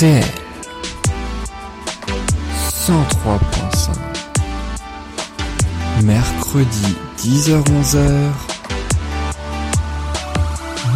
RDL 103.5 Mercredi 10h-11h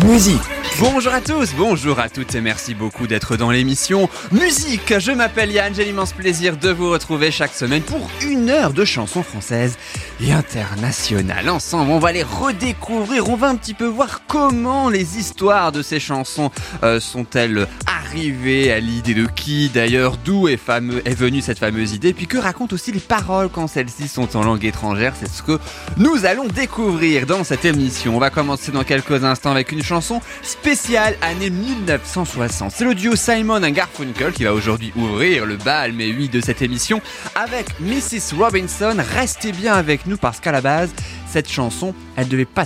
Musique Bonjour à tous, bonjour à toutes et merci beaucoup d'être dans l'émission Musique. Je m'appelle Yann, j'ai l'immense plaisir de vous retrouver chaque semaine pour une heure de chansons françaises et internationales. Ensemble, on va les redécouvrir, on va un petit peu voir comment les histoires de ces chansons euh, sont-elles arrivées à l'idée de qui d'ailleurs, d'où est, venue cette fameuse idée, puis que racontent aussi les paroles quand celles-ci sont en langue étrangère. C'est ce que nous allons découvrir dans cette émission. On va commencer dans quelques instants avec une chanson spéciale année 1960. C'est le duo Simon et Garfunkel qui va aujourd'hui ouvrir le bal, mais oui, de cette émission avec Mrs. Robinson. Restez bien avec nous parce qu'à la base, cette chanson, elle devait pas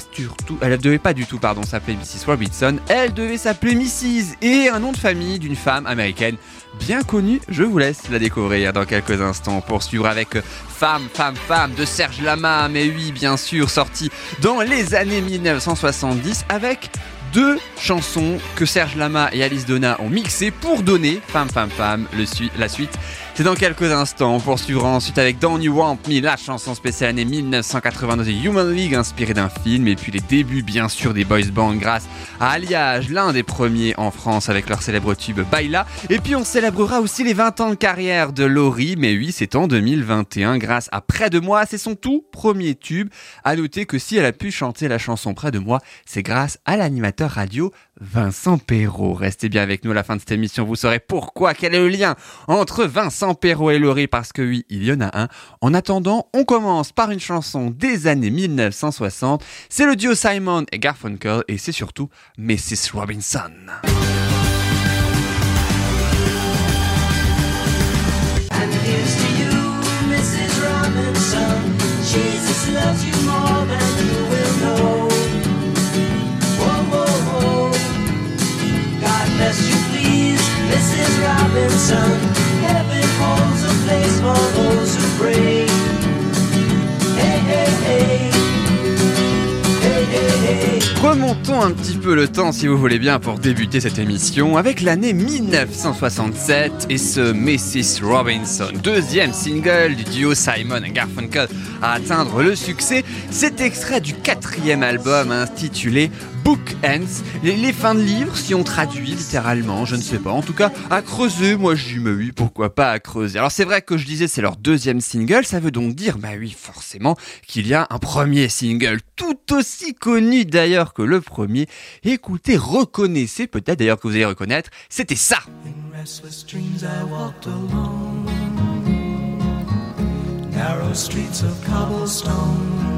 devait pas du tout, pardon, s'appeler Mrs. Robinson. Elle devait s'appeler Mrs. et un nom de famille d'une femme américaine bien connue. Je vous laisse la découvrir dans quelques instants. Pour suivre avec Femme, Femme, Femme de Serge Lama, mais oui, bien sûr, sorti dans les années 1970 avec deux chansons que Serge Lama et Alice Donna ont mixées pour donner Femme, Femme, Femme, la suite. C'est dans quelques instants. On poursuivra ensuite avec Don't You Want Me, la chanson spéciale année 1982 de Human League inspirée d'un film. Et puis les débuts, bien sûr, des boys band grâce à Alliage, l'un des premiers en France avec leur célèbre tube Baila. Et puis on célébrera aussi les 20 ans de carrière de Laurie. Mais oui, c'est en 2021 grâce à Près de moi. C'est son tout premier tube. À noter que si elle a pu chanter la chanson Près de moi, c'est grâce à l'animateur radio Vincent Perrault. Restez bien avec nous à la fin de cette émission, vous saurez pourquoi, quel est le lien entre Vincent Perrault et Laurie, parce que oui, il y en a un. En attendant, on commence par une chanson des années 1960. C'est le duo Simon et Garfunkel, et c'est surtout Mrs. Robinson. Remontons un petit peu le temps si vous voulez bien pour débuter cette émission avec l'année 1967 et ce Mrs. Robinson, deuxième single du duo Simon et Garfunkel à atteindre le succès. C'est extrait du quatrième album intitulé Book Ends, les, les fins de livres si on traduit littéralement, je ne sais pas. En tout cas, à creuser, moi je dis mais oui, pourquoi pas à creuser. Alors c'est vrai que je disais c'est leur deuxième single, ça veut donc dire bah oui forcément qu'il y a un premier single tout aussi connu d'ailleurs que le premier. Écoutez, reconnaissez peut-être d'ailleurs que vous allez reconnaître, c'était ça. Narrow streets of cobblestone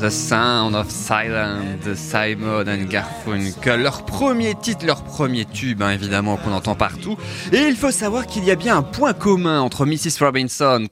The Sound of Silence de Simon and Garfunkel. Leur premier titre, leur premier tube, hein, évidemment, qu'on entend partout. Et il faut savoir qu'il y a bien un point commun entre Mrs. Robinson,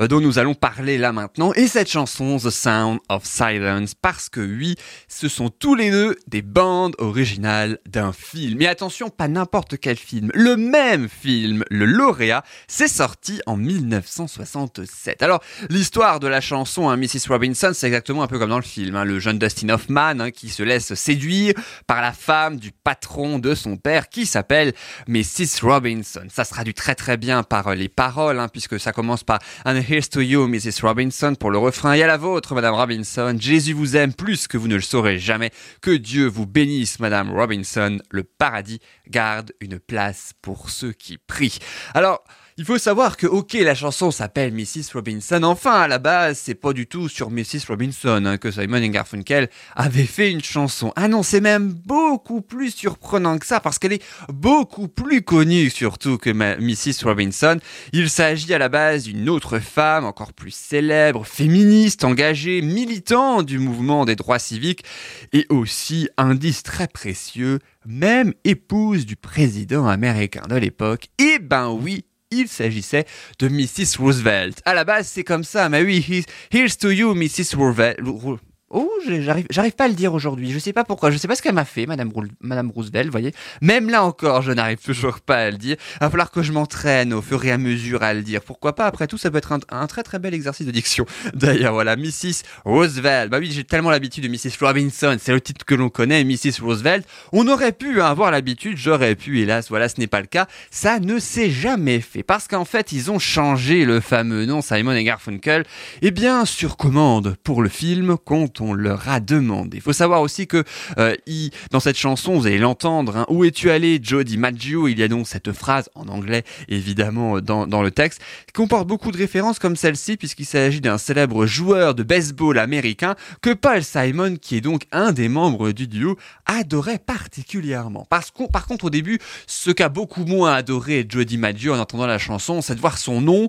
euh, dont nous allons parler là maintenant, et cette chanson, The Sound of Silence, parce que oui, ce sont tous les deux des bandes originales d'un film. Mais attention, pas n'importe quel film. Le même film, le lauréat, c'est sorti en 1967. Alors, l'histoire de la chanson, hein, Mrs. Robinson, c'est exactement un peu comme dans le film. hein, le jeune Dustin Hoffman hein, qui se laisse séduire par la femme du patron de son père qui s'appelle Mrs. Robinson. Ça se traduit très très bien par euh, les paroles, hein, puisque ça commence par And here's to you, Mrs. Robinson, pour le refrain. Et à la vôtre, Madame Robinson. Jésus vous aime plus que vous ne le saurez jamais. Que Dieu vous bénisse, Madame Robinson. Le paradis garde une place pour ceux qui prient. Alors, il faut savoir que, ok, la chanson s'appelle Mrs. Robinson. Enfin, à la base, c'est pas du tout sur Mrs. Robinson hein, que Simon et Garfunkel avaient fait une chanson. Ah non, c'est même beaucoup plus surprenant que ça parce qu'elle est beaucoup plus connue surtout que Mrs. Robinson. Il s'agit à la base d'une autre femme encore plus célèbre, féministe, engagée, militant du mouvement des droits civiques et aussi, indice très précieux, même épouse du président américain de l'époque. Et ben oui, il s'agissait de Mrs. Roosevelt. À la base, c'est comme ça, mais oui, he- here's to you, Mrs. Roosevelt. Oh, j'arrive, j'arrive pas à le dire aujourd'hui. Je sais pas pourquoi. Je sais pas ce qu'elle m'a fait, Madame, Roosevelt. Vous voyez. Même là encore, je n'arrive toujours pas à le dire. Il va falloir que je m'entraîne au fur et à mesure à le dire. Pourquoi pas? Après tout, ça peut être un, très très bel exercice de diction. D'ailleurs, voilà, Mrs. Roosevelt. Bah oui, j'ai tellement l'habitude de Mrs. Robinson. C'est le titre que l'on connaît, Mrs. Roosevelt. On aurait pu avoir l'habitude. J'aurais pu. Hélas, voilà, ce n'est pas le cas. Ça ne s'est jamais fait parce qu'en fait, ils ont changé le fameux nom Simon et Garfunkel. Eh bien, sur commande pour le film quand leur a demandé. Il faut savoir aussi que euh, dans cette chanson, vous allez l'entendre, hein, Où es-tu allé, Joe DiMaggio? Il y a donc cette phrase en anglais, évidemment, dans, dans le texte, qui comporte beaucoup de références comme celle-ci, puisqu'il s'agit d'un célèbre joueur de baseball américain que Paul Simon, qui est donc un des membres du duo, adorait particulièrement. Parce qu'on- par contre, au début, ce qu'a beaucoup moins adoré Joe DiMaggio en entendant la chanson, c'est de voir son nom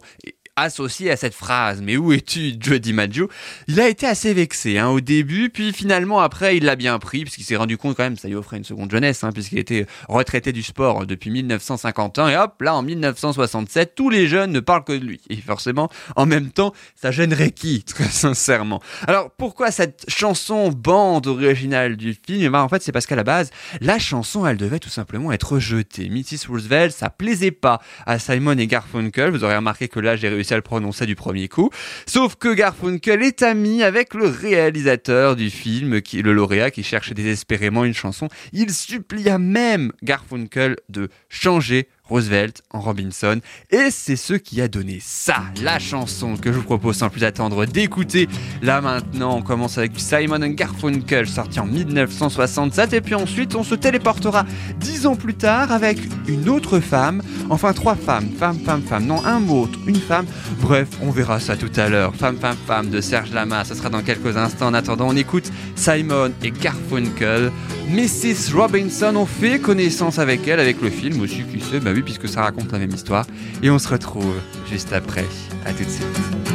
associé à cette phrase. Mais où es-tu, Joe DiMaggio? Il a été assez vexé hein, au début, puis finalement après il l'a bien pris, puisqu'il s'est rendu compte quand même ça lui offrait une seconde jeunesse, hein, puisqu'il était retraité du sport depuis 1951, et hop, là en 1967, tous les jeunes ne parlent que de lui. Et forcément, en même temps, ça gênerait qui, très sincèrement? Alors pourquoi cette chanson bande originale du film? Ben, En fait c'est parce qu'à la base, la chanson elle devait tout simplement être rejetée. Mrs. Roosevelt, ça plaisait pas à Simon et Garfunkel, vous aurez remarqué que là j'ai réussi prononcer du premier coup. Sauf que Garfunkel est ami avec le réalisateur du film, le lauréat, qui cherche désespérément une chanson. Il supplia même Garfunkel de changer Roosevelt en Robinson. Et c'est ce qui a donné ça, la chanson que je vous propose sans plus attendre d'écouter. Là maintenant, on commence avec Simon Garfunkel, sorti en 1967. Et puis ensuite, on se téléportera dix ans plus tard avec une autre femme. Enfin, trois femmes. Femme, femme, femme. Non, un mot, une femme. Bref, on verra ça tout à l'heure. Femme, femme, femme de Serge Lama. Ce sera dans quelques instants. En attendant, on écoute Simon et Garfunkel. Mrs. Robinson, on fait connaissance avec elle, avec le film aussi, qui sait, bah oui, puisque ça raconte la même histoire. Et on se retrouve juste après. À tout de suite.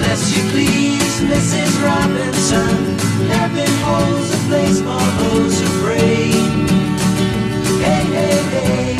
Bless you, please, Mrs. Robinson. Heaven holds a place for those who pray. Hey, hey. Hey,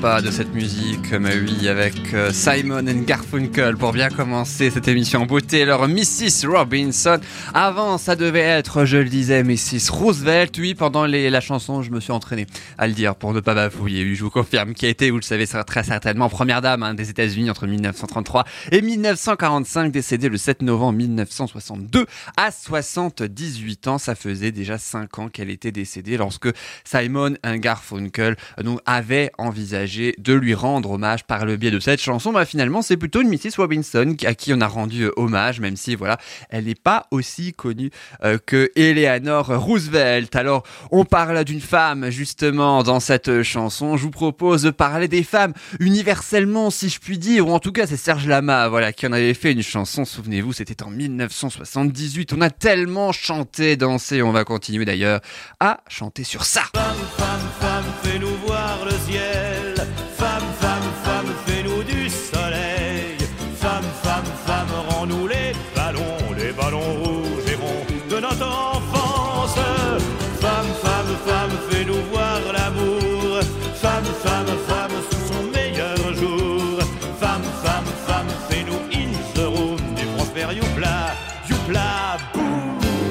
pas de cette musique, mais oui, avec euh, Simon and Garfunkel pour bien commencer cette émission en beauté. Alors, Mrs. Robinson. Avant, ça devait être, je le disais, Mrs. Roosevelt. Oui, pendant la chanson, je me suis entraîné à le dire pour ne pas bafouiller. Oui, je vous confirme, qui a été, vous le savez très certainement, première dame hein, des États-Unis entre 1933 et 1945, décédée le 7 novembre 1962 à 78 ans. Ça faisait déjà 5 ans qu'elle était décédée lorsque Simon and Garfunkel euh, donc, avait de lui rendre hommage par le biais de cette chanson. Bah, finalement, c'est plutôt une Mrs. Robinson à qui on a rendu euh, hommage, même si voilà, elle n'est pas aussi connue euh, que Eleanor Roosevelt. Alors, on parle d'une femme justement dans cette chanson. Je vous propose de parler des femmes universellement, si je puis dire, ou en tout cas, c'est Serge Lama, voilà, qui en avait fait une chanson. Souvenez-vous, c'était en 1978. On a tellement chanté, dansé, on va continuer d'ailleurs à chanter sur ça. Femme, femme, femme, fais-nous voir le ciel.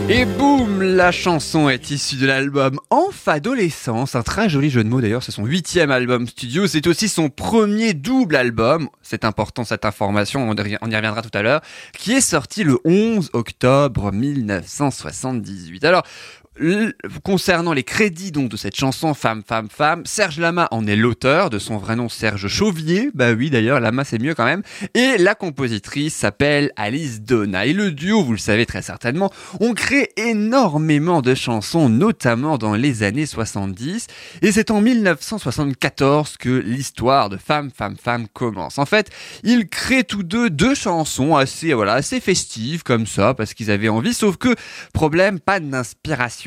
Et boum, la chanson est issue de l'album Enf Adolescence, un très joli jeu de mots d'ailleurs, c'est son huitième album studio, c'est aussi son premier double album, c'est important cette information, on y reviendra tout à l'heure, qui est sorti le 11 octobre 1978. Alors, concernant les crédits donc de cette chanson Femme, Femme, Femme, Serge Lama en est l'auteur, de son vrai nom Serge Chauvier, bah oui d'ailleurs, Lama c'est mieux quand même, et la compositrice s'appelle Alice Donna. Et le duo, vous le savez très certainement, ont créé énormément de chansons, notamment dans les années 70. Et c'est en 1974 que l'histoire de Femme, Femme, Femme commence. En fait, ils créent tous deux deux chansons assez, voilà, assez festives comme ça, parce qu'ils avaient envie. Sauf que, problème, pas d'inspiration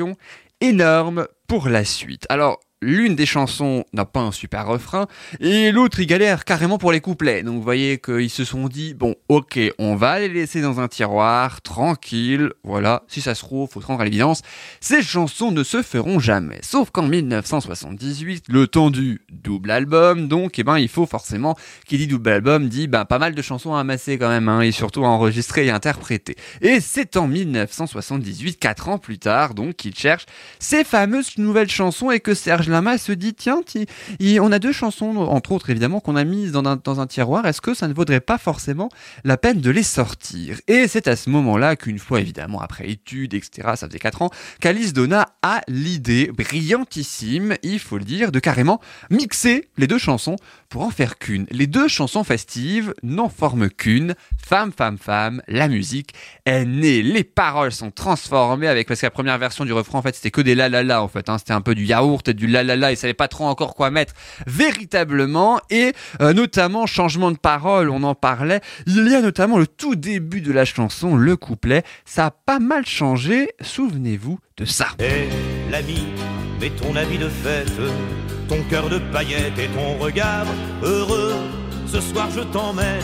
énorme pour la suite. Alors, l'une des chansons n'a pas un super refrain et l'autre il galère carrément pour les couplets. Donc vous voyez qu'ils se sont dit bon ok on va les laisser dans un tiroir tranquille. Voilà si ça se trouve faut se rendre à l'évidence ces chansons ne se feront jamais. Sauf qu'en 1978 le temps du double album donc eh ben il faut forcément qui dit double album dit ben pas mal de chansons à amasser quand même hein, et surtout à enregistrer et interpréter. Et c'est en 1978 quatre ans plus tard donc qu'il cherche ces fameuses nouvelles chansons et que Serge Lama se dit tiens on a deux chansons entre autres évidemment qu'on a mises dans un, tiroir. Est-ce que ça ne vaudrait pas forcément la peine de les sortir? Et c'est à ce moment-là qu'une fois évidemment après études etc ça faisait quatre ans qu'Alice Donna a l'idée brillantissime il faut le dire de carrément mixer les deux chansons pour en faire qu'une. Les deux chansons festives n'en forment qu'une. Femme femme femme la musique est née. Les paroles sont transformées avec parce que la première version du refrain en fait c'était que des la la la en fait hein, c'était un peu du yaourt et du la ils savaient pas trop encore quoi mettre véritablement. Et euh, notamment changement de parole on en parlait. Il y a notamment le tout début de la chanson le couplet. Ça a pas mal changé. Souvenez-vous de ça. Heureux. Ce soir je t'emmène,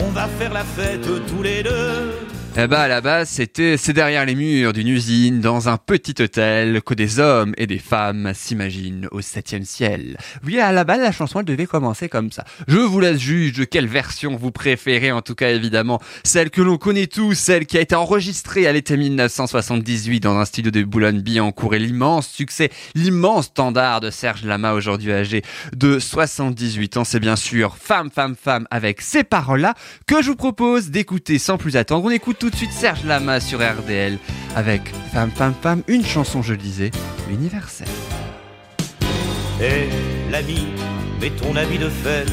on va faire la fête tous les deux. Eh bah à la base, c'était c'est derrière les murs d'une usine, dans un petit hôtel, que des hommes et des femmes s'imaginent au septième ciel. Oui, à la base, la chanson elle devait commencer comme ça. Je vous laisse juge de quelle version vous préférez, en tout cas évidemment celle que l'on connaît tous, celle qui a été enregistrée à l'été 1978 dans un studio de Boulogne-Billancourt et l'immense succès, l'immense standard de Serge Lama aujourd'hui âgé de 78 ans, c'est bien sûr Femme, Femme, Femme avec ces paroles-là que je vous propose d'écouter sans plus attendre. On écoute tout de suite Serge Lama sur RDL avec Femme, Femme, Femme, une chanson, je le disais, universelle. Et l'ami, mets ton habit de fête,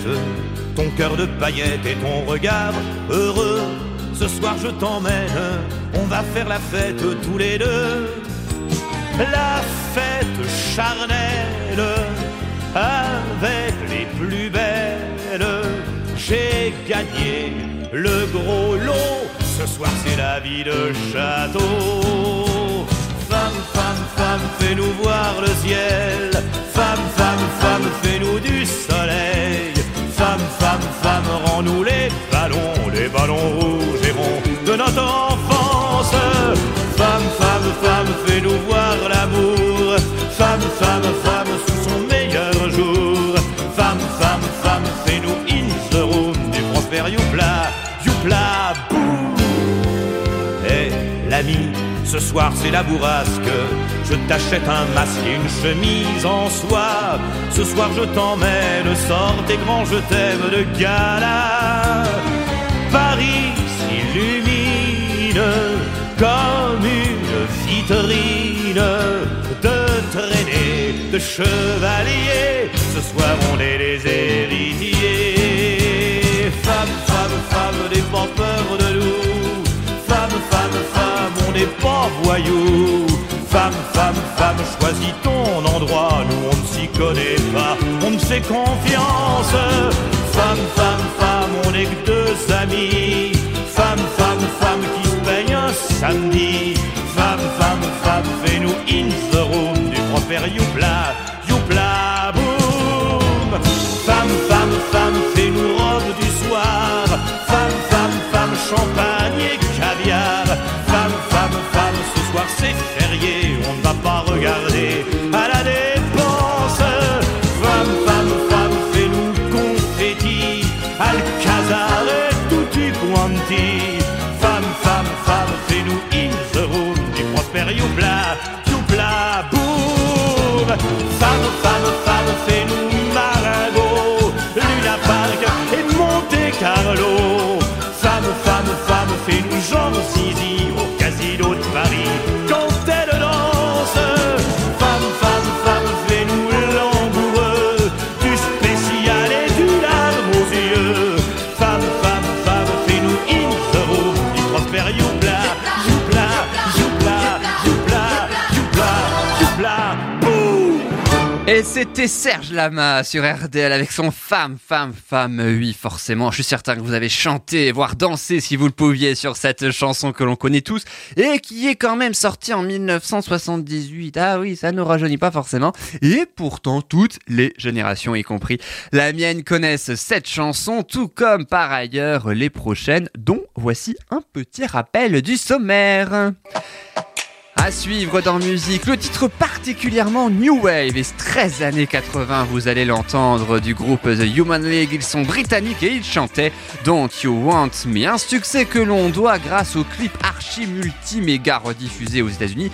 ton cœur de paillettes et ton regard heureux. Ce soir je t'emmène, on va faire la fête tous les deux. Le gros lot. Ce soir c'est la vie de château. Femme, femme, femme, fais-nous voir le ciel. Femme, femme, femme, fais-nous du soleil. Femme, femme, femme, rends-nous les ballons, les ballons rouges et ronds de notre enfance. Femme, femme, femme, fais-nous voir La boue, Et l'ami, ce soir c'est la bourrasque. Je t'achète un masque et une chemise en soie. Ce soir je t'emmène, sors tes grands je t'aime de gala. Paris s'illumine comme une vitrine de traînée, de chevalier. Ce soir on est les héritiers. Femme, n'aie pas peur de nous. Femme, femme, femme, on n'est pas voyous. Femme, femme, femme, choisis ton endroit. Nous on ne s'y connaît pas, on ne fait confiance. Femme, femme, femme, on n'est que deux amis. Femme, femme, femme qui se peigne un samedi. Femme, femme, femme, fais-nous in the room du prophète Youpla, champagne et caviar. Femme, femme, femme, ce soir c'est férié, on ne va pas regarder à la dépense. Femme, femme, femme, fais-nous confetti, Alcazar et tutti quanti. C'était Serge Lama sur RDL avec son Femme, Femme, Femme. Oui, forcément, je suis certain que vous avez chanté, voire dansé si vous le pouviez sur cette chanson que l'on connaît tous et qui est quand même sortie en 1978. Ah oui, ça ne rajeunit pas forcément. Et pourtant, toutes les générations, y compris la mienne, connaissent cette chanson, tout comme par ailleurs les prochaines, dont voici un petit rappel du sommaire. À suivre dans musique, le titre particulièrement New Wave et 13 années 80, vous allez l'entendre du groupe The Human League. Ils sont britanniques et ils chantaient Don't You Want Me, un succès que l'on doit grâce au clip archi multi méga rediffusé aux États-Unis.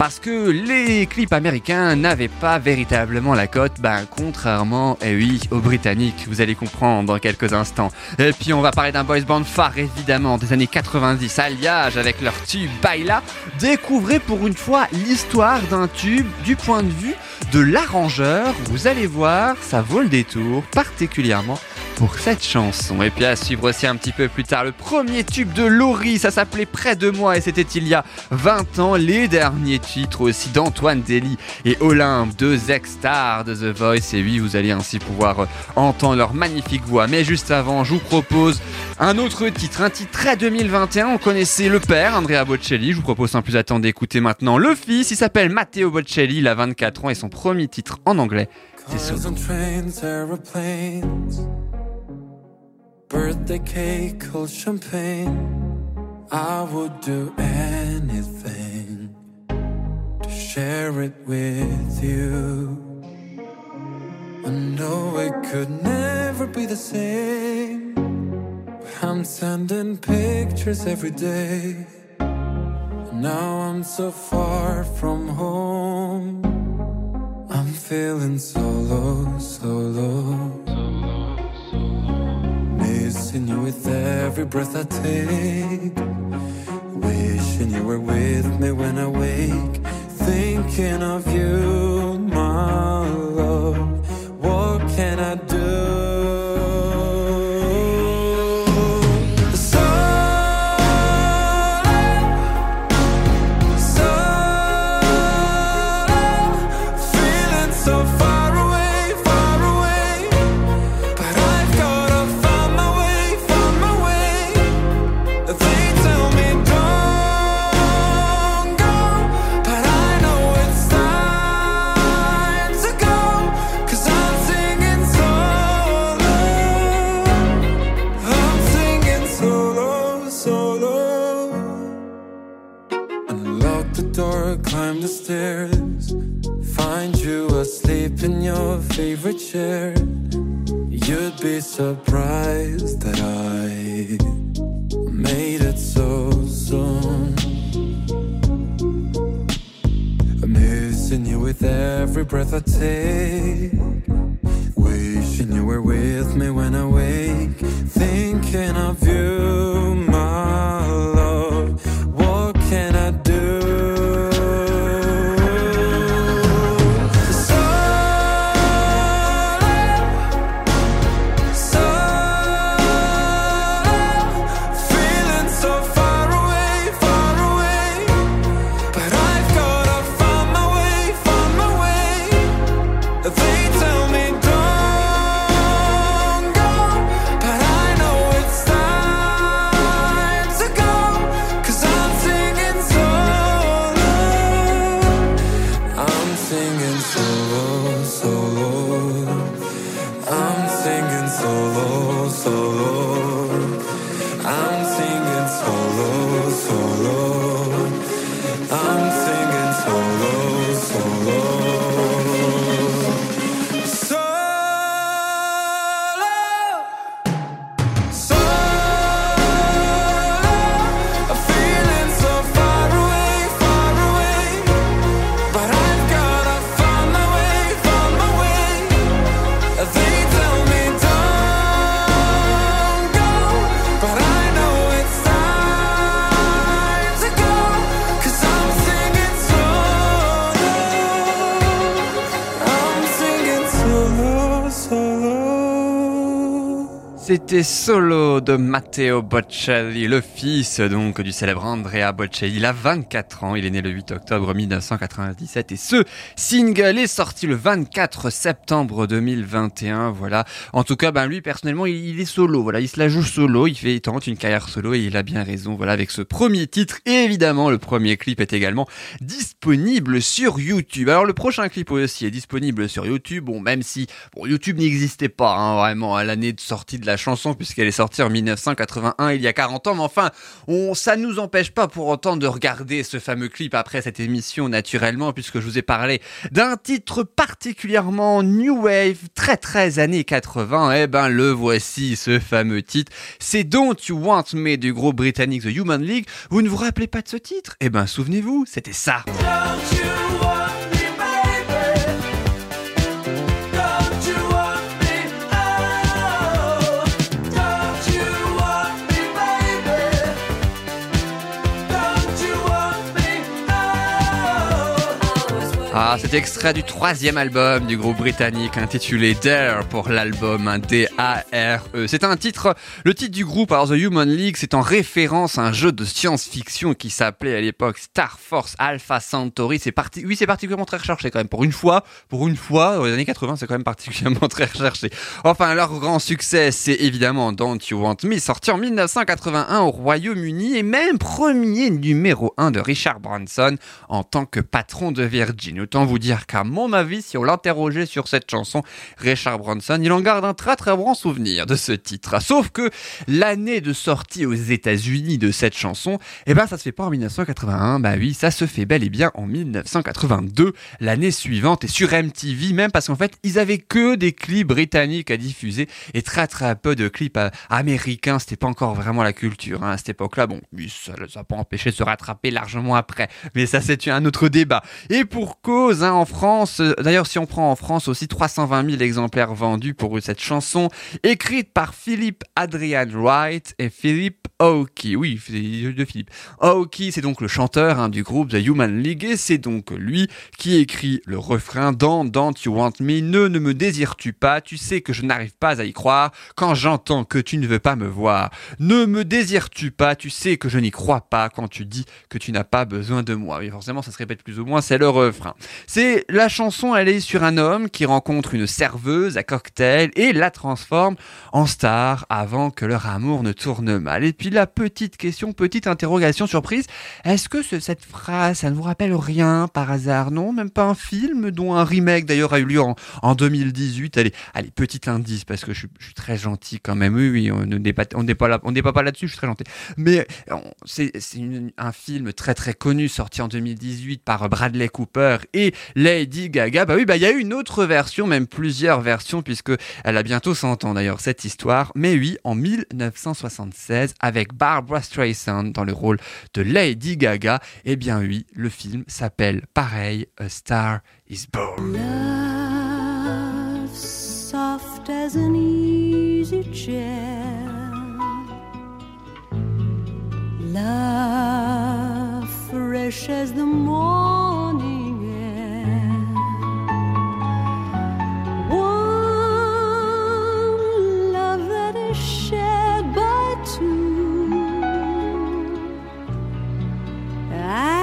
Parce que les clips américains n'avaient pas véritablement la cote, ben contrairement, eh oui, aux Britanniques, vous allez comprendre dans quelques instants. Et puis on va parler d'un boys band phare évidemment des années 90, Alliage avec leur tube Baila. Découvrez pour une fois l'histoire d'un tube du point de vue de l'arrangeur. Vous allez voir, ça vaut le détour, particulièrement pour cette chanson. Et puis à suivre aussi un petit peu plus tard le premier tube de Laurie, ça s'appelait Près de moi et c'était il y a 20 ans. Les derniers titres aussi d'Antoine Dely et Olympe, deux ex-stars de The Voice. Et oui, vous allez ainsi pouvoir euh, entendre leur magnifique voix. Mais juste avant, je vous propose un autre titre, un titre très 2021. On connaissait le père, Andrea Bocelli. Je vous propose sans plus attendre d'écouter maintenant le fils. Il s'appelle Matteo Bocelli, il a 24 ans et son premier titre en anglais, c'est birthday cake, cold champagne. I would do anything to share it with you. I know it could never be the same. I'm sending pictures every day. Now I'm so far from home. I'm feeling so low, so low. Missing you with every breath I take. Wishing you were with me when I wake. Thinking of you, my love. What can I do? In your favorite chair. You'd be surprised that I made it so soon. Missing you with every breath I take. Wishing you were with me when I wake. Thinking of you, my C'était Solo de Matteo Bocelli, le fils donc du célèbre Andrea Bocelli. Il a 24 ans, il est né le 8 octobre 1997 et ce single est sorti le 24 septembre 2021. Voilà. En tout cas, ben lui personnellement, il, est solo. Voilà, il se la joue solo, il fait tente une carrière solo et il a bien raison. Voilà, avec ce premier titre évidemment le premier clip est également disponible sur YouTube. Alors le prochain clip aussi est disponible sur YouTube. Bon, même si YouTube n'existait pas hein, vraiment à l'année de sortie de la chanson puisqu'elle est sortie en 1981, il y a 40 ans. Mais enfin, on, ça nous empêche pas pour autant de regarder ce fameux clip après cette émission naturellement puisque je vous ai parlé d'un titre particulièrement new wave, très très années 80. Eh ben le voici, ce fameux titre. C'est Don't You Want Me du groupe britannique The Human League. Vous ne vous rappelez pas de ce titre? Eh ben souvenez-vous, c'était ça. Ah, cet extrait du troisième album du groupe britannique intitulé Dare pour l'album D-A-R-E. C'est un titre, le titre du groupe, alors The Human League, c'est en référence à un jeu de science-fiction qui s'appelait à l'époque Star Force Alpha Centauri. C'est parti, oui, c'est particulièrement très recherché quand même. Pour une fois, pour une fois, dans les années 80, c'est quand même particulièrement très recherché. Enfin, leur grand succès, c'est évidemment Don't You Want Me, sorti en 1981 au Royaume-Uni et même premier numéro 1 de Richard Branson en tant que patron de Virgin. Autant vous dire qu'à mon avis, si on l'interrogeait sur cette chanson, Richard Branson, il en garde un très très bon souvenir de ce titre. Sauf que l'année de sortie aux États-Unis de cette chanson, eh ben ça se fait pas en 1981, bah oui, ça se fait bel et bien en 1982, l'année suivante et sur MTV même parce qu'en fait, ils avaient que des clips britanniques à diffuser et très très peu de clips euh, américains, c'était pas encore vraiment la culture hein, à cette époque-là. Bon, ça n'a pas empêché de se rattraper largement après, mais ça c'est un autre débat. Et pour cause, hein, en France, euh, d'ailleurs si on prend en France aussi 320 000 exemplaires vendus pour cette chanson, écrite par Philippe Adrian Wright et Philippe Aoki. Oui, de Philippe. Aoki, c'est donc le chanteur hein, du groupe The Human League et c'est donc lui qui écrit le refrain dans Don't You Want Me. Ne, ne me désires-tu pas Tu sais que je n'arrive pas à y croire quand j'entends que tu ne veux pas me voir. Ne me désires-tu pas Tu sais que je n'y crois pas quand tu dis que tu n'as pas besoin de moi. Oui, forcément, ça se répète plus ou moins, c'est le refrain. C'est la chanson, elle est sur un homme qui rencontre une serveuse à cocktail et la transforme en star avant que leur amour ne tourne mal. Et puis la petite question, petite interrogation surprise, est-ce que ce- cette phrase, ça ne vous rappelle rien par hasard? Non, même pas un film dont un remake d'ailleurs a eu lieu en, en 2018. Allez, allez, petit indice parce que je, suis- très gentil quand même. Oui, oui, on n'est pas, là, on pas, pas là-dessus. Je suis très gentil. Mais c'est un film très très connu sorti en 2018 par Bradley Cooper et Lady Gaga. Bah oui, bah il y a eu une autre version, même plusieurs versions puisque elle a bientôt 100 ans d'ailleurs cette histoire. Mais oui, en 1976 avec Barbara Streisand dans le rôle de Lady Gaga. Eh bien oui, le film s'appelle pareil, A Star is Born. I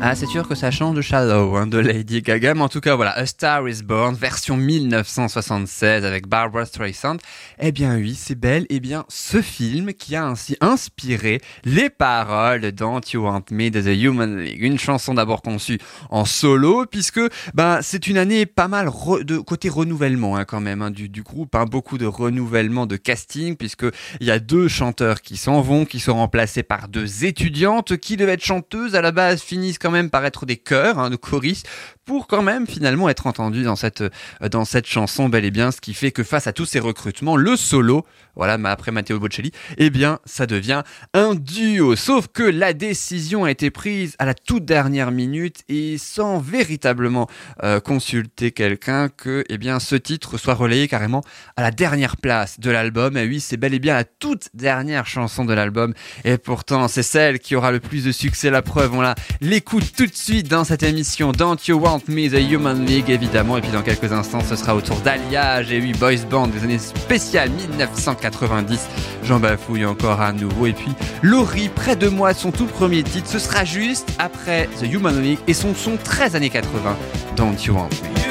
Ah, c'est sûr que ça change de Shallow hein, de Lady Gaga, mais en tout cas, voilà, A Star is Born, version 1976 avec Barbara Streisand. Eh bien oui, c'est belle, eh bien ce film qui a ainsi inspiré les paroles de Don't You Want Me de The Human League, une chanson d'abord conçue en solo, puisque ben c'est une année pas mal de côté renouvellement hein, quand même hein, du, du groupe, beaucoup de renouvellement de casting, puisque il y a deux chanteurs qui s'en vont, qui sont remplacés par deux étudiantes qui devaient être chanteuses à la base, finissent quand même par être des chœurs, hein, de choristes, pour quand même finalement être cette euh, dans cette chanson bel et bien, ce qui fait que face à tous ces recrutements, le solo, voilà, après Matteo Bocelli, eh bien, ça devient un duo. Sauf que la décision a été prise à la toute dernière minute et sans véritablement euh, consulter quelqu'un que, eh bien, ce titre soit relayé carrément à la dernière place de l'album. Et oui, c'est bel et bien la toute dernière chanson de l'album. Et pourtant, c'est celle qui aura le plus de succès. La preuve, on l'écoute tout de suite dans cette émission Don't You Want Me, The Human League, évidemment. Et puis dans quelques instants, ce sera au tour d'Alliage et oui, Boys Band des années spéciales 1990. J'en bafouille encore à nouveau. Et puis Laurie, près de moi, son tout premier titre, ce sera juste après The Human League et son son 13 années 80. Don't You Want Me.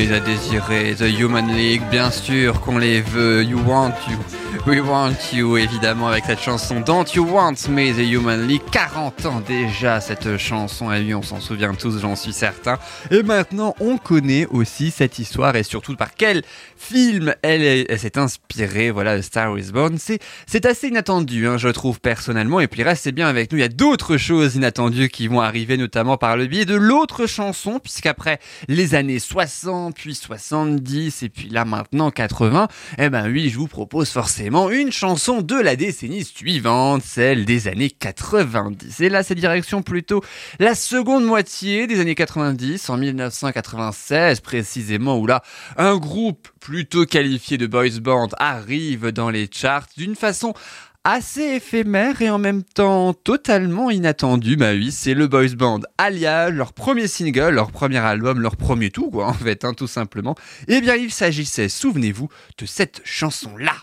Les a désirés. The Human League, bien sûr qu'on les veut. You want you. We want you, évidemment, avec cette chanson Don't You Want Me, The Human League. 40 ans déjà, cette chanson. Et oui, on s'en souvient tous, j'en suis certain. Et maintenant, on connaît aussi cette histoire et surtout par quel film elle, est- elle s'est inspirée. Voilà, Star is Born. C'est assez inattendu, hein, je trouve personnellement. Et puis restez bien avec nous. Il y a d'autres choses inattendues qui vont arriver, notamment par le biais de l'autre chanson, puisqu'après les années 60, puis 70, et puis là maintenant 80, eh ben oui, je vous propose forcément une chanson de la décennie suivante, celle des années 90. Et là, c'est direction plutôt la seconde moitié des années 90, en 1996 précisément, où là, un groupe plutôt qualifié de boys band arrive dans les charts d'une façon assez éphémère et en même temps totalement inattendue. Bah oui, c'est le boys band Alliage, leur premier single, leur premier album, leur premier tout, quoi, en fait, hein, tout simplement. Eh bien, il s'agissait, souvenez-vous, de cette chanson-là.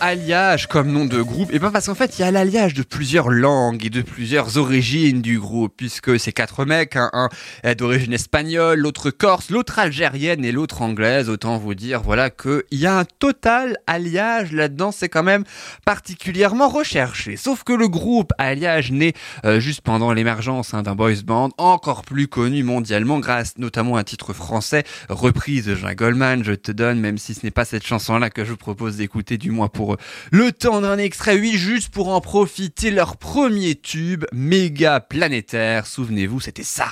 Alliage comme nom de groupe? Et bien parce qu'en fait il y a l'alliage de plusieurs langues et de plusieurs origines du groupe, puisque c'est quatre mecs, un est d'origine espagnole, l'autre corse, l'autre algérienne et l'autre anglaise. Autant vous dire voilà que il y a un total alliage là-dedans, c'est quand même particulièrement recherché. Sauf que le groupe alliage naît euh, juste pendant l'émergence hein, d'un boys band encore plus connu mondialement grâce notamment à un titre français reprise de Jean Goldman, je te donne, même si ce n'est pas cette chanson-là que je vous propose d'écouter, du moins pour euh, le temps d'un extrait, oui, juste pour en profiter, leur premier tube méga planétaire, souvenez-vous, c'était ça.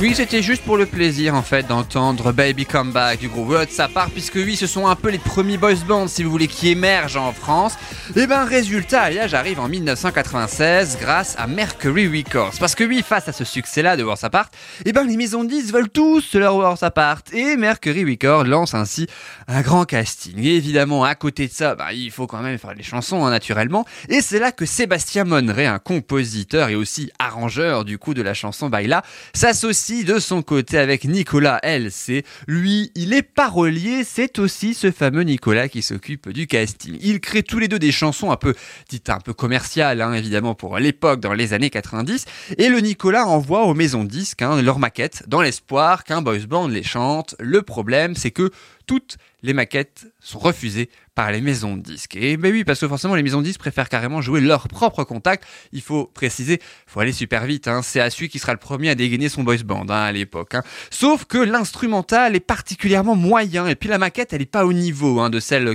Oui, c'était juste pour le plaisir en fait d'entendre Baby Come Back du groupe Word sa part, puisque oui, ce sont un peu les premiers boys bands, si vous voulez, qui émergent en France. Et ben, résultat, Alliage arrive en 1996 grâce à Mercury Records. Parce que oui, face à ce succès-là de Wars Apart, et ben, les maisons de 10 veulent tous leur Wars Apart. Et Mercury Records lance ainsi un grand casting. Et évidemment, à côté de ça, bah, il faut quand même faire les chansons, hein, naturellement. Et c'est là que Sébastien Monneret, un compositeur et aussi arrangeur du coup de la chanson Baila, s'associe de son côté avec Nicolas LC. Lui, il est parolier, c'est aussi ce fameux Nicolas qui s'occupe du casting. Ils créent tous les deux des chansons un peu, dites un peu commerciales, hein, évidemment pour l'époque, dans les années 90. Et le Nicolas envoie aux maisons disques hein, leurs maquettes dans l'espoir qu'un boys band les chante. Le problème, c'est que toutes les maquettes sont refusées par les maisons de disques. Et ben oui, parce que forcément, les maisons de disques préfèrent carrément jouer leur propre contact. Il faut préciser, faut aller super vite. Hein. C'est celui qui sera le premier à dégainer son boys band hein, à l'époque. hein. Sauf que l'instrumental est particulièrement moyen. Et puis la maquette, elle est pas au niveau hein, de celle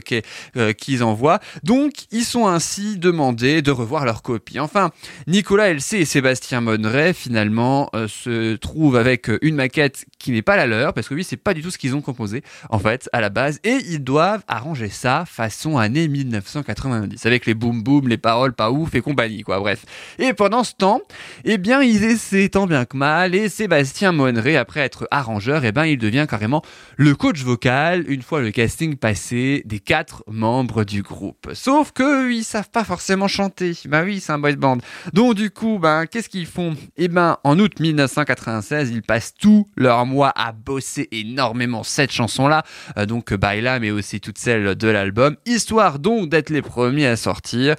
euh, qu'ils envoient. Donc, ils sont ainsi demandés de revoir leur copie. Enfin, Nicolas LC et Sébastien Monneret, finalement, euh, se trouvent avec une maquette qui n'est pas la leur, parce que oui, c'est pas du tout ce qu'ils ont composé, en fait, à la base. Et ils doivent arranger ça façon année 1990, avec les boum boum, les paroles pas ouf et compagnie, quoi, bref. Et pendant ce temps, eh bien, ils essaient tant bien que mal, et Sébastien Monneret, après être arrangeur, eh ben, il devient carrément le coach vocal, une fois le casting passé, des quatre membres du groupe. Sauf que, ils savent pas forcément chanter. Bah oui, c'est un boys band. Donc, du coup, ben, qu'est-ce qu'ils font? Eh ben, en août 1996, ils passent tout leur mois à bosser énormément cette chanson-là, euh, donc Baila, mais aussi toutes celles de l'album, histoire donc d'être les premiers à sortir.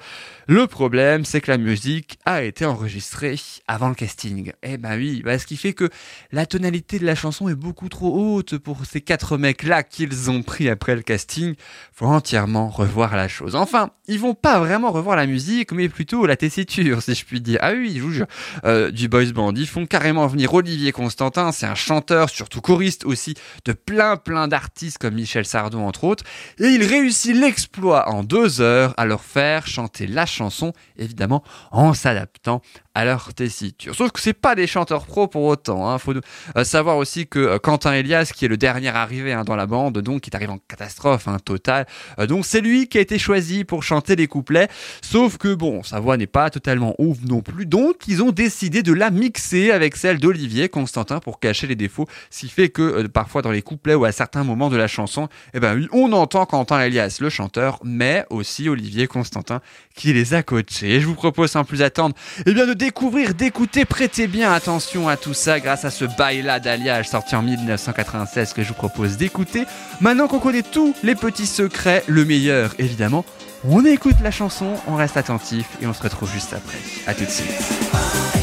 Le problème, c'est que la musique a été enregistrée avant le casting. Eh ben oui, bah, ce qui fait que la tonalité de la chanson est beaucoup trop haute pour ces quatre mecs-là qu'ils ont pris après le casting. Faut entièrement revoir la chose. Enfin, ils vont pas vraiment revoir la musique, mais plutôt la tessiture, si je puis dire. Ah oui, vous jure, euh, du boys band. Ils font carrément venir Olivier Constantin, c'est un chanteur, surtout choriste aussi, de plein plein d'artistes comme Michel Sardou entre autres, et il réussit l'exploit en deux heures à leur faire chanter la chanson, évidemment en s'adaptant à leur tessiture. Sauf que c'est pas des chanteurs pros pour autant. Hein. Faut euh, savoir aussi que euh, Quentin Elias, qui est le dernier arrivé hein, dans la bande, donc qui est arrivé en catastrophe hein, totale, euh, donc c'est lui qui a été choisi pour chanter les couplets. Sauf que bon, sa voix n'est pas totalement ouf non plus, donc ils ont décidé de la mixer avec celle d'Olivier Constantin pour cacher les défauts, ce qui fait que parfois dans les couplets ou à certains moments de la chanson, eh ben on entend Quentin Elias, le chanteur, mais aussi Olivier Constantin qui les a. Et je vous propose sans plus attendre, eh bien de découvrir, d'écouter, prêtez bien attention à tout ça grâce à ce baila d'alliage sorti en 1996 que je vous propose d'écouter. Maintenant qu'on connaît tous les petits secrets, le meilleur évidemment, on écoute la chanson, on reste attentif et on se retrouve juste après. À tout de suite.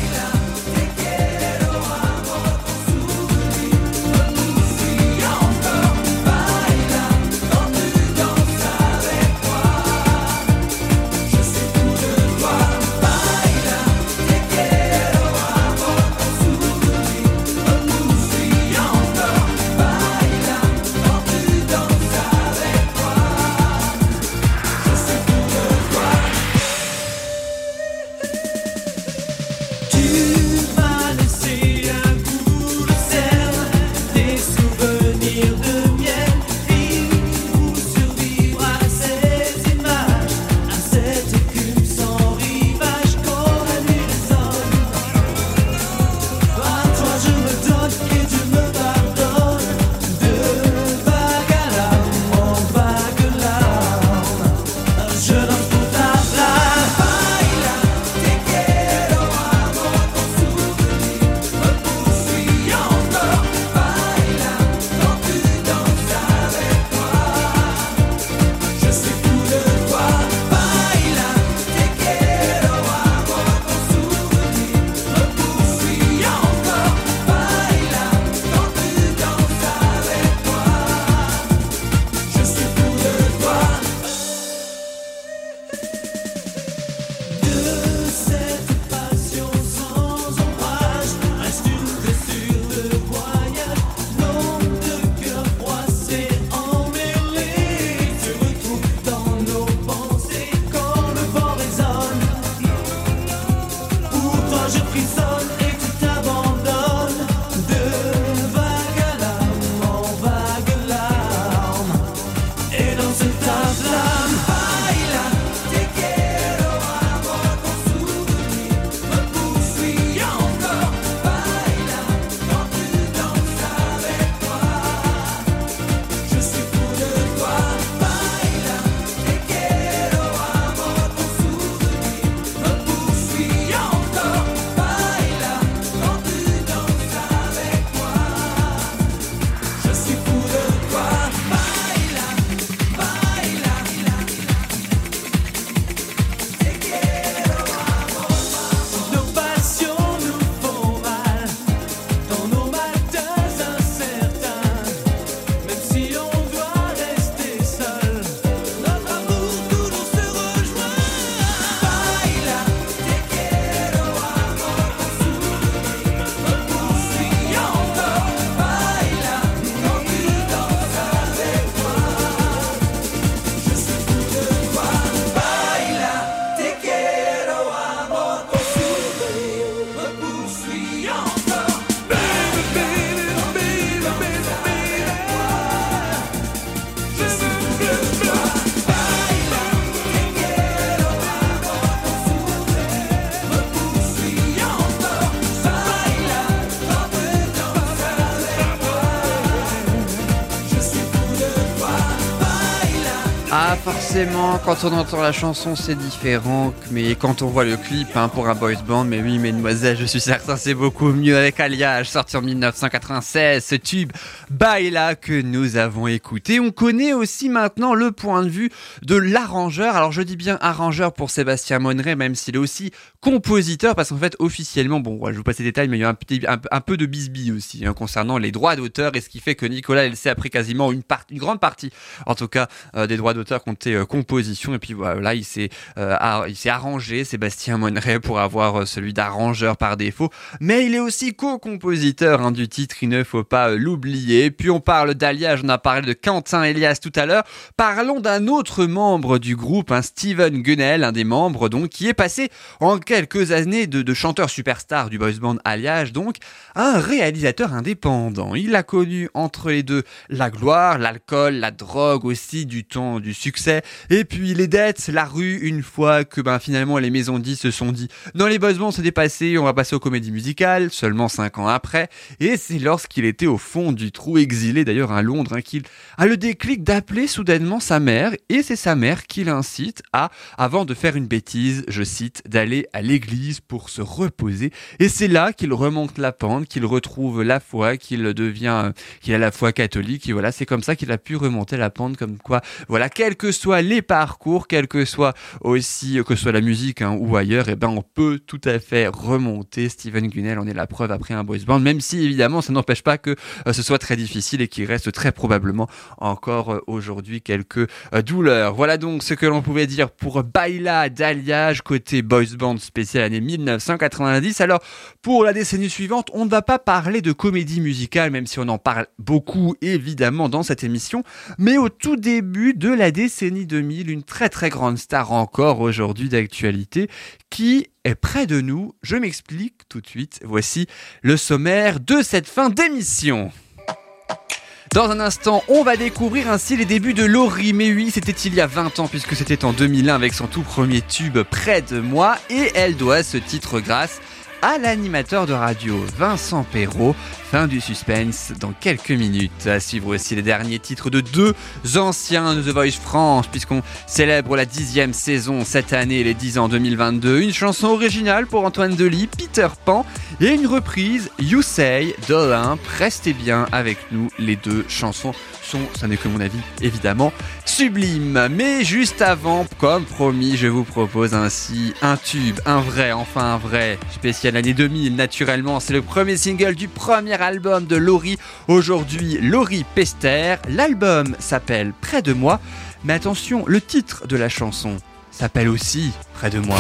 Forcément, quand on entend la chanson c'est différent, mais quand on voit le clip hein, pour un boys band, mais oui mesdemoiselles, je suis certain c'est beaucoup mieux avec Alliage, sorti en 1996, ce tube Baila que nous avons écouté. On connaît aussi maintenant le point de vue de l'arrangeur, alors je dis bien arrangeur pour Sébastien Monneret, même s'il est aussi compositeur, parce qu'en fait officiellement, bon je vous passe les détails, mais il y a un, peu de bisbille aussi hein, concernant les droits d'auteur, et ce qui fait que Nicolas LC a pris quasiment une, grande partie, en tout cas, euh, des droits d'auteur côté euh, composition. Et puis voilà, il s'est euh, il s'est arrangé, Sébastien Monneret, pour avoir euh, celui d'arrangeur par défaut. Mais il est aussi co-compositeur hein, du titre, il ne faut pas euh, l'oublier. Puis on parle d'alliage, on a parlé de Quentin Elias tout à l'heure. Parlons d'un autre membre du groupe, un Steven Gunnell, un des membres donc, qui est passé en quelques années de, chanteur superstar du boys band Alliage, donc, un réalisateur indépendant. Il a connu entre les deux la gloire, l'alcool, la drogue aussi, du temps, du succès, et puis les dettes, la rue, une fois que ben, finalement les maisons dit se sont dit non les boys bands c'est dépassé, on va passer aux comédies musicales, seulement cinq ans après, et c'est lorsqu'il était au fond du trou, exilé d'ailleurs à Londres, hein, qu'il a le déclic d'appeler soudainement sa mère, et c'est sa mère qui l'incite à, avant de faire une bêtise, je cite, d'aller à l'église pour se reposer, et c'est là qu'il remonte la pente, qu'il retrouve la foi, qu'il devient, euh, qu'il a la foi catholique, et voilà, c'est comme ça qu'il a pu remonter la pente, comme quoi, voilà, quels que soient les parcours, quel que soit aussi, que ce soit la musique hein, ou ailleurs, et ben on peut tout à fait remonter. Steven Gunnell en est la preuve après un boys band, même si évidemment ça n'empêche pas que euh, ce soit très difficile et qu'il reste très probablement encore euh, aujourd'hui quelques euh, douleurs. Voilà donc ce que l'on pouvait dire pour Baila d'Alliage côté boys band spécial année 1990. Alors pour la décennie suivante, on ne va pas parler de comédie musicale, même si on en parle beaucoup évidemment dans cette émission, mais au tout début de la décennie 2000, une très très grande star encore aujourd'hui d'actualité qui est près de nous. Je m'explique tout de suite. Voici le sommaire de cette fin d'émission. Dans un instant, on va découvrir ainsi les débuts de Laurie. Mais oui, c'était il y a 20 ans puisque c'était en 2001 avec son tout premier tube Près de moi et elle doit ce titre grâce l'animateur de radio Vincent Perrault. Fin du suspense dans quelques minutes. À suivre aussi les derniers titres de deux anciens The Voice France, puisqu'on célèbre la dixième saison cette année, les 10 ans 2022. Une chanson originale pour Antoine Delis, Peter Pan, et une reprise You Say d'Olympe. Restez bien avec nous, les deux chansons sont, ça n'est que mon avis, évidemment, sublimes. Mais juste avant, comme promis, je vous propose ainsi un tube, un vrai, enfin un vrai, spécial année 2000, naturellement. C'est le premier single du premier album de Laurie. Aujourd'hui, Laurie Pester. L'album s'appelle Près de moi. Mais attention, le titre de la chanson s'appelle aussi Près de moi.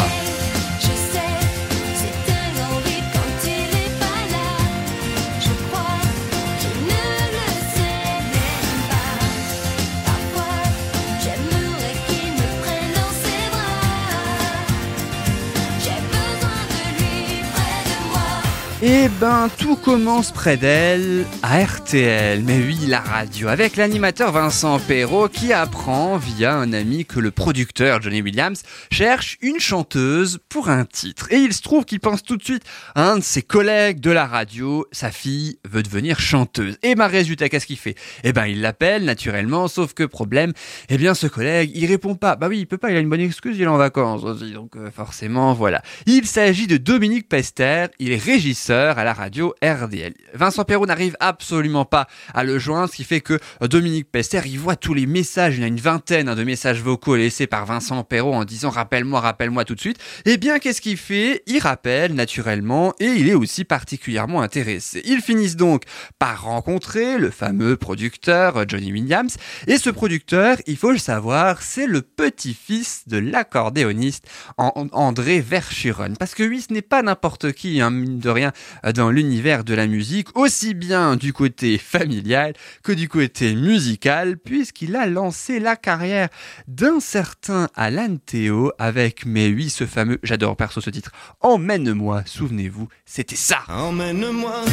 Eh ben, tout commence près d'elle, à RTL, mais oui, la radio, avec l'animateur Vincent Perrault qui apprend via un ami que le producteur Johnny Williams cherche une chanteuse pour un titre. Et il se trouve qu'il pense tout de suite à un de ses collègues de la radio, sa fille veut devenir chanteuse. Et ben, résultat, qu'est-ce qu'il fait? Eh ben, il l'appelle, naturellement, sauf que problème, eh bien, ce collègue, il répond pas. Bah oui, il peut pas, il a une bonne excuse, il est en vacances aussi, donc euh, forcément, voilà. Il s'agit de Dominique Pester, il est régisseur à la radio RDL. Vincent Perrault n'arrive absolument pas à le joindre, ce qui fait que Dominique Pester, il voit tous les messages, il y a une vingtaine hein, de messages vocaux laissés par Vincent Perrault en disant rappelle-moi, rappelle-moi tout de suite. Eh bien, qu'est-ce qu'il fait? Il rappelle naturellement et il est aussi particulièrement intéressé. Ils finissent donc par rencontrer le fameux producteur euh, Johnny Williams et ce producteur, il faut le savoir, c'est le petit-fils de l'accordéoniste An- André Verschuren. Parce que oui, ce n'est pas n'importe qui, hein, mine de rien, dans l'univers de la musique, aussi bien du côté familial que du côté musical, puisqu'il a lancé la carrière d'un certain Alan Théo avec, mais oui, ce fameux, j'adore perso ce titre, Emmène-moi, souvenez-vous, c'était ça. Emmène-moi,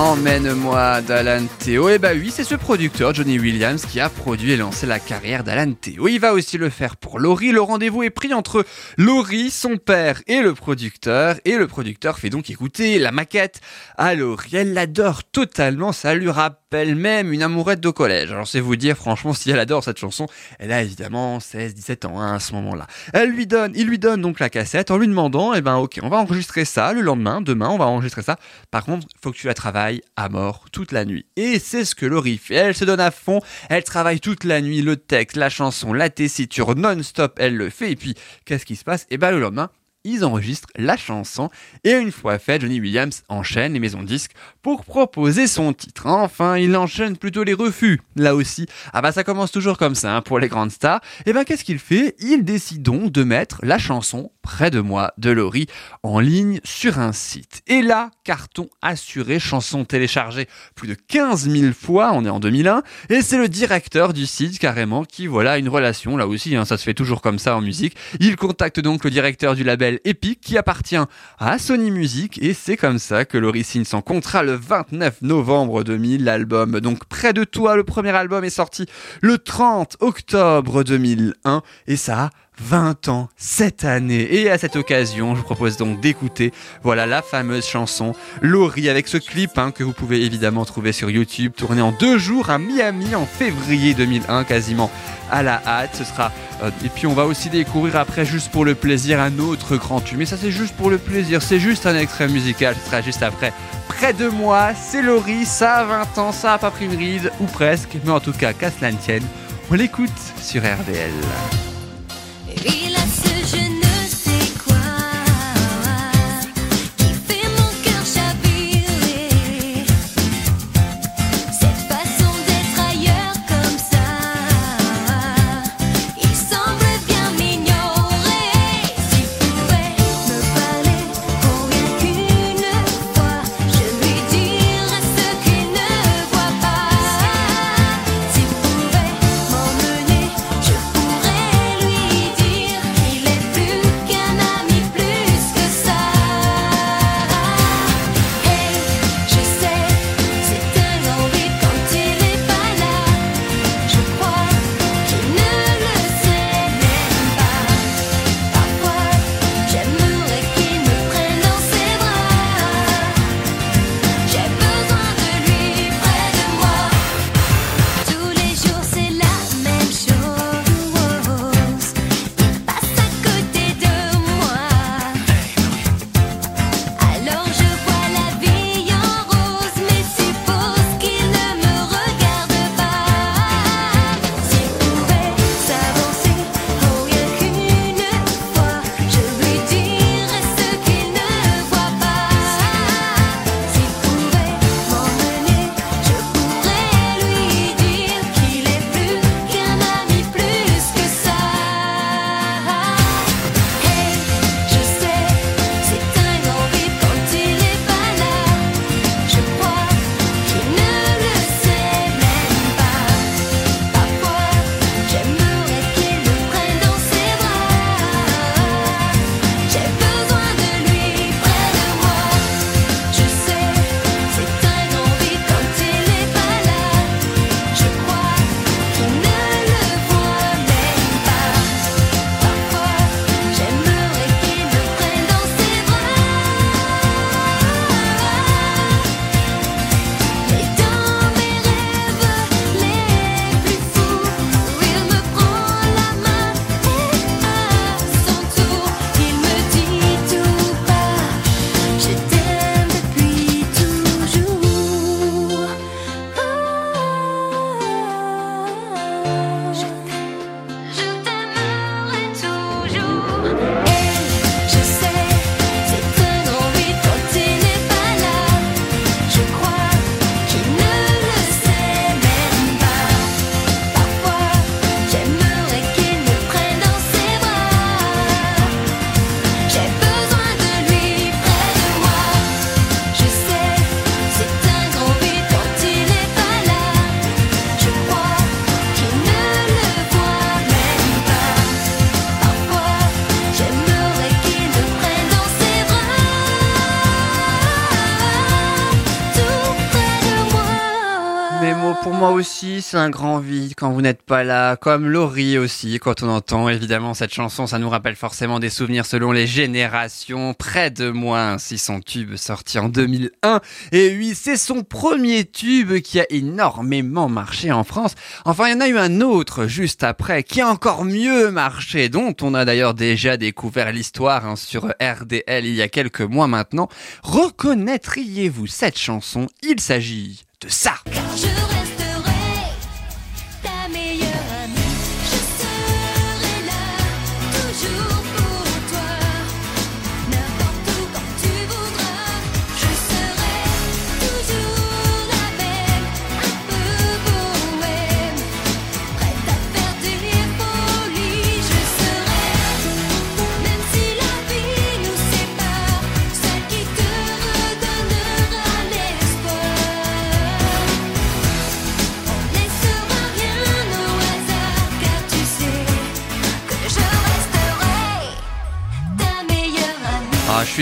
Emmène-moi. D'Alan Théo. Et bah oui, c'est ce producteur, Johnny Williams, qui a produit et lancé la carrière d'Alan Théo. Il va aussi le faire pour Laurie. Le rendez-vous est pris entre Laurie, son père et le producteur. Et le producteur fait donc écouter la maquette à Laurie. Elle l'adore totalement. Ça lui rappelle elle-même une amourette de collège. Alors c'est vous dire franchement si elle adore cette chanson, elle a évidemment 16-17 ans hein, à ce moment-là. Elle lui donne, il lui donne donc la cassette en lui demandant, eh ben ok, on va enregistrer ça le lendemain, demain on va enregistrer ça. Par contre, faut que tu la travailles à mort toute la nuit. Et c'est ce que Laurie fait. Elle se donne à fond, elle travaille toute la nuit le texte, la chanson, la tessiture non-stop, elle le fait. Et puis qu'est-ce qui se passe? Eh ben le lendemain, ils enregistrent la chanson et une fois fait, Johnny Williams enchaîne les maisons disques pour proposer son titre. Enfin, il enchaîne plutôt les refus. Là aussi, ah bah ça commence toujours comme ça hein, pour les grandes stars. Et ben qu'est-ce qu'il fait? Il décide donc de mettre la chanson Près de moi de Laurie en ligne sur un site. Et là, carton assuré, chanson téléchargée plus de 15 000 fois, on est en 2001, et c'est le directeur du site carrément qui voilà une relation là aussi, hein, ça se fait toujours comme ça en musique. Il contacte donc le directeur du label Epic qui appartient à Sony Music et c'est comme ça que Laurie signe son contrat 29 novembre 2000. L'album donc Près de toi, le premier album est sorti le 30 octobre 2001 et ça a 20 ans cette année. Et à cette occasion, je vous propose donc d'écouter, voilà la fameuse chanson Laurie avec ce clip hein, que vous pouvez évidemment trouver sur YouTube, tourné en deux jours à Miami en février 2001, quasiment à la hâte. Ce sera euh, et puis on va aussi découvrir après juste pour le plaisir un autre grand tube. Mais ça c'est juste pour le plaisir, c'est juste un extrait musical. Ce sera juste après. Près de moi, c'est Laurie. Ça a 20 ans, ça a pas pris une ou presque, mais en tout cas qu'à cela ne tienne, on l'écoute sur RDL. Il a c'est un grand vide quand vous n'êtes pas là, comme Laurie aussi, quand on entend évidemment cette chanson, ça nous rappelle forcément des souvenirs selon les générations. Près de moi, ainsi son tube sorti en 2001. Et oui, c'est son premier tube qui a énormément marché en France. Enfin, il y en a eu un autre juste après qui a encore mieux marché, dont on a d'ailleurs déjà découvert l'histoire hein, sur RDL il y a quelques mois maintenant. Reconnaîtriez-vous cette chanson? Il s'agit de ça.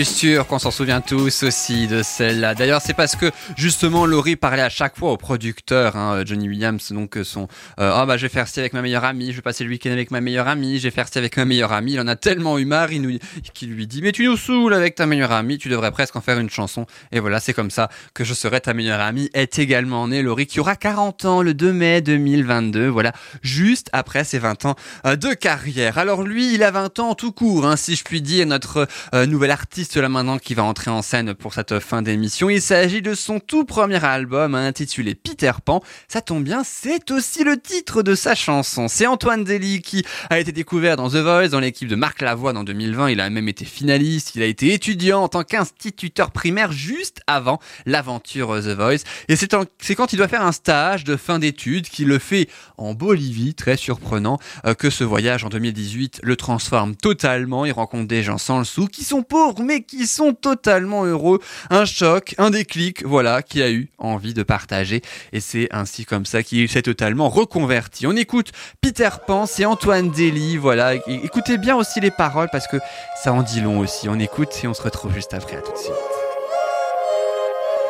Suis sûr qu'on s'en souvient tous aussi de celle-là. D'ailleurs, c'est parce que justement Laurie parlait à chaque fois au producteur, hein, Johnny Williams, donc euh, son euh, ah bah je vais faire ci avec ma meilleure amie, je vais passer le week-end avec ma meilleure amie, je vais faire ci avec ma meilleure amie. Il en a tellement eu marre, il lui dit mais tu nous saoules avec ta meilleure amie, tu devrais presque en faire une chanson. Et voilà, c'est comme ça que je serai ta meilleure amie. Est également née Laurie qui aura 40 ans le 2 mai 2022. Voilà, juste après ses 20 ans euh, de carrière. Alors lui, il a 20 ans tout court, hein, si je puis dire, notre euh, nouvel artiste là maintenant qui va entrer en scène pour cette fin d'émission. Il s'agit de son tout premier album hein, intitulé Peter Pan. Ça tombe bien, c'est aussi le titre de sa chanson. C'est Antoine Dely qui a été découvert dans The Voice, dans l'équipe de Marc Lavoine en 2020. Il a même été finaliste. Il a été étudiant en tant qu'instituteur primaire juste avant l'aventure The Voice. Et c'est quand il doit faire un stage de fin d'études qu'il le fait en Bolivie, très surprenant, euh, que ce voyage en 2018 le transforme totalement. Il rencontre des gens sans le sou qui sont pauvres mais qui sont totalement heureux. Un choc, un déclic, voilà, qui a eu envie de partager. Et c'est ainsi comme ça qu'il s'est totalement reconverti. On écoute Peter Pan, c'est Antoine Dely, voilà. Écoutez bien aussi les paroles parce que ça en dit long aussi. On écoute et on se retrouve juste après. À tout de suite.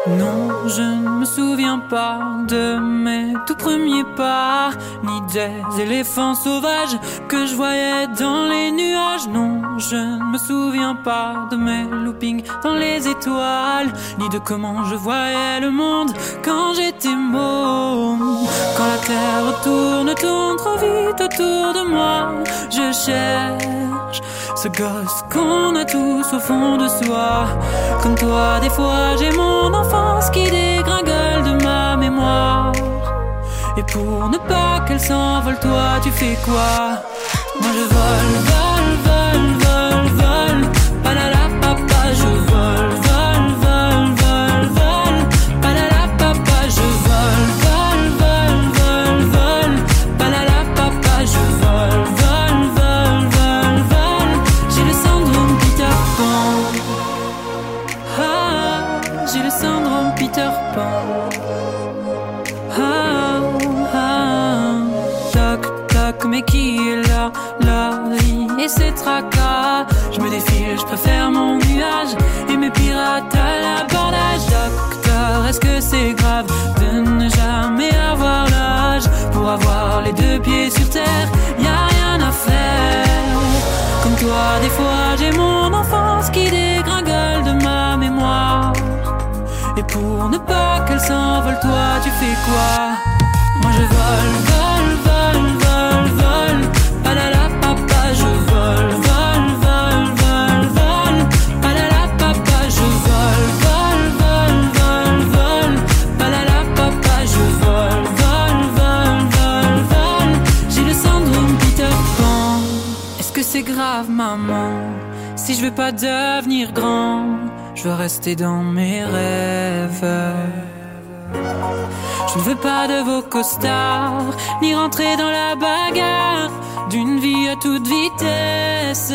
Non, je ne me souviens pas de mes tout premiers pas, ni des éléphants sauvages que je voyais dans les nuages. Non, je ne me souviens pas de mes loopings dans les étoiles, ni de comment je voyais le monde quand j'étais môme. Quand la terre tourne, tourne trop vite autour de moi, je cherche ce gosse qu'on a tous au fond de soi. Comme toi, des fois, j'ai mon qui dégringole de ma mémoire. Et pour ne pas qu'elle s'envole, toi, tu fais quoi? Moi, je vole, vole, vole, vole, vole. Palala, papa, je vole, Je me défile, je préfère mon nuage et mes pirates à l'abordage. Docteur, est-ce que c'est grave de ne jamais avoir l'âge? Pour avoir les deux pieds sur terre? Y a rien à faire. Comme toi, des fois, j'ai mon enfance qui dégringole de ma mémoire. Et pour ne pas qu'elle s'envole, toi, tu fais quoi? Moi, je vole, vole, vole, Si je veux pas devenir grand, je veux rester dans mes rêves. Je ne veux pas de vos costards, ni rentrer dans la bagarre d'une vie à toute vitesse.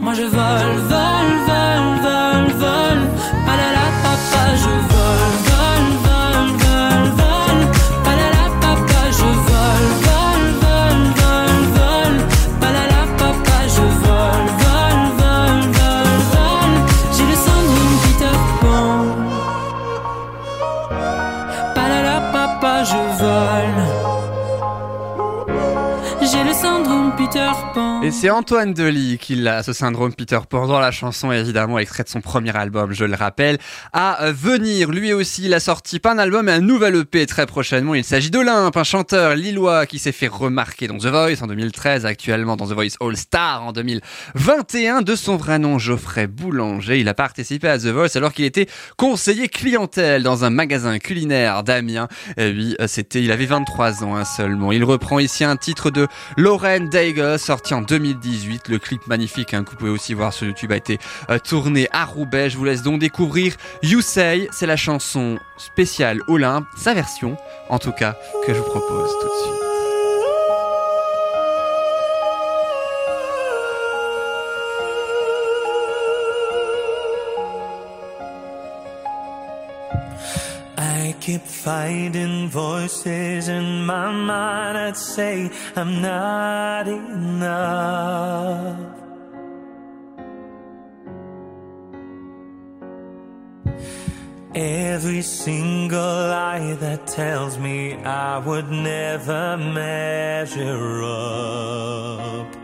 Moi je vole, vole, vole, vole, vole. Palala, papa, je vole, vole, vole, Pan. Et c'est Antoine Delis qui l'a, ce syndrome Peter Pan, la chanson évidemment extrait de son premier album, je le rappelle, à venir. Lui aussi, il a sorti pas un album mais un nouvel EP très prochainement. Il s'agit d'Olympe, un chanteur lillois qui s'est fait remarquer dans The Voice en 2013, actuellement dans The Voice All Star en 2021. De son vrai nom, Geoffrey Boulanger. Il a participé à The Voice alors qu'il était conseiller clientèle dans un magasin culinaire d'Amiens. Et euh, c'était, il avait 23 ans hein, seulement. Il reprend ici un titre de Lauren Daigle, sorti en 2018. Le clip magnifique, hein, que vous pouvez aussi voir sur YouTube, a été euh, tourné à Roubaix. Je vous laisse donc découvrir You Say. C'est la chanson spéciale Olympe, sa version, en tout cas, que je vous propose tout de suite. Keep finding voices in my mind that say I'm not enough. Every single lie that tells me I would never measure up.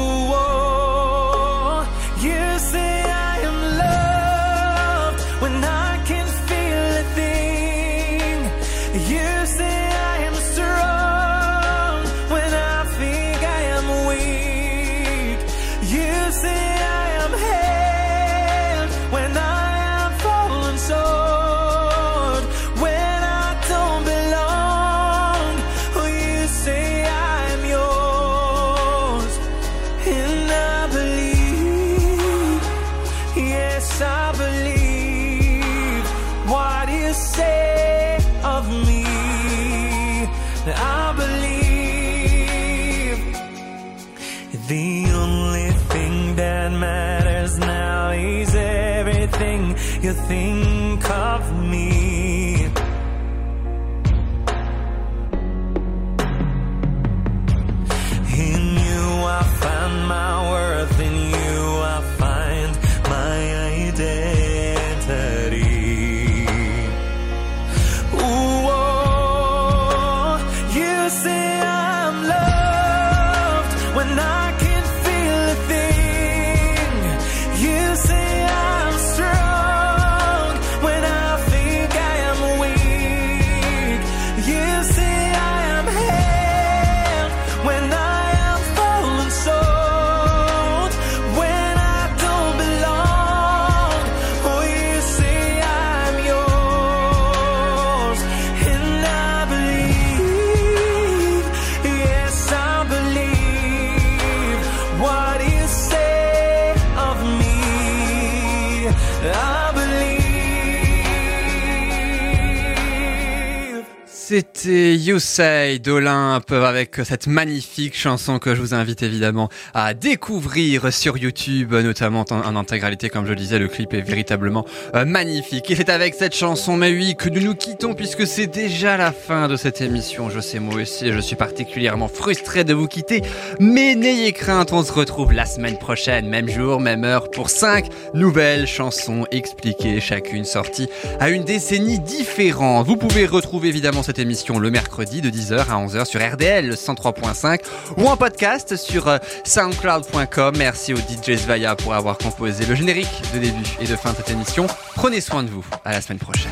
You Say d'Olympe avec cette magnifique chanson que je vous invite évidemment à découvrir sur YouTube, notamment en, intégralité, comme je le disais, le clip est véritablement euh, magnifique. Et c'est avec cette chanson, mais oui, que nous nous quittons puisque c'est déjà la fin de cette émission. Je sais moi aussi, je suis particulièrement frustré de vous quitter, mais n'ayez crainte, on se retrouve la semaine prochaine, même jour, même heure, pour cinq nouvelles chansons expliquées, chacune sortie à une décennie différente. Vous pouvez retrouver évidemment cette émission le mercredi de 10h à 11h sur RDL 103.5 ou en podcast sur euh, soundcloud.com. Merci au DJ Svaya pour avoir composé le générique de début et de fin de cette émission. Prenez soin de vous. À la semaine prochaine.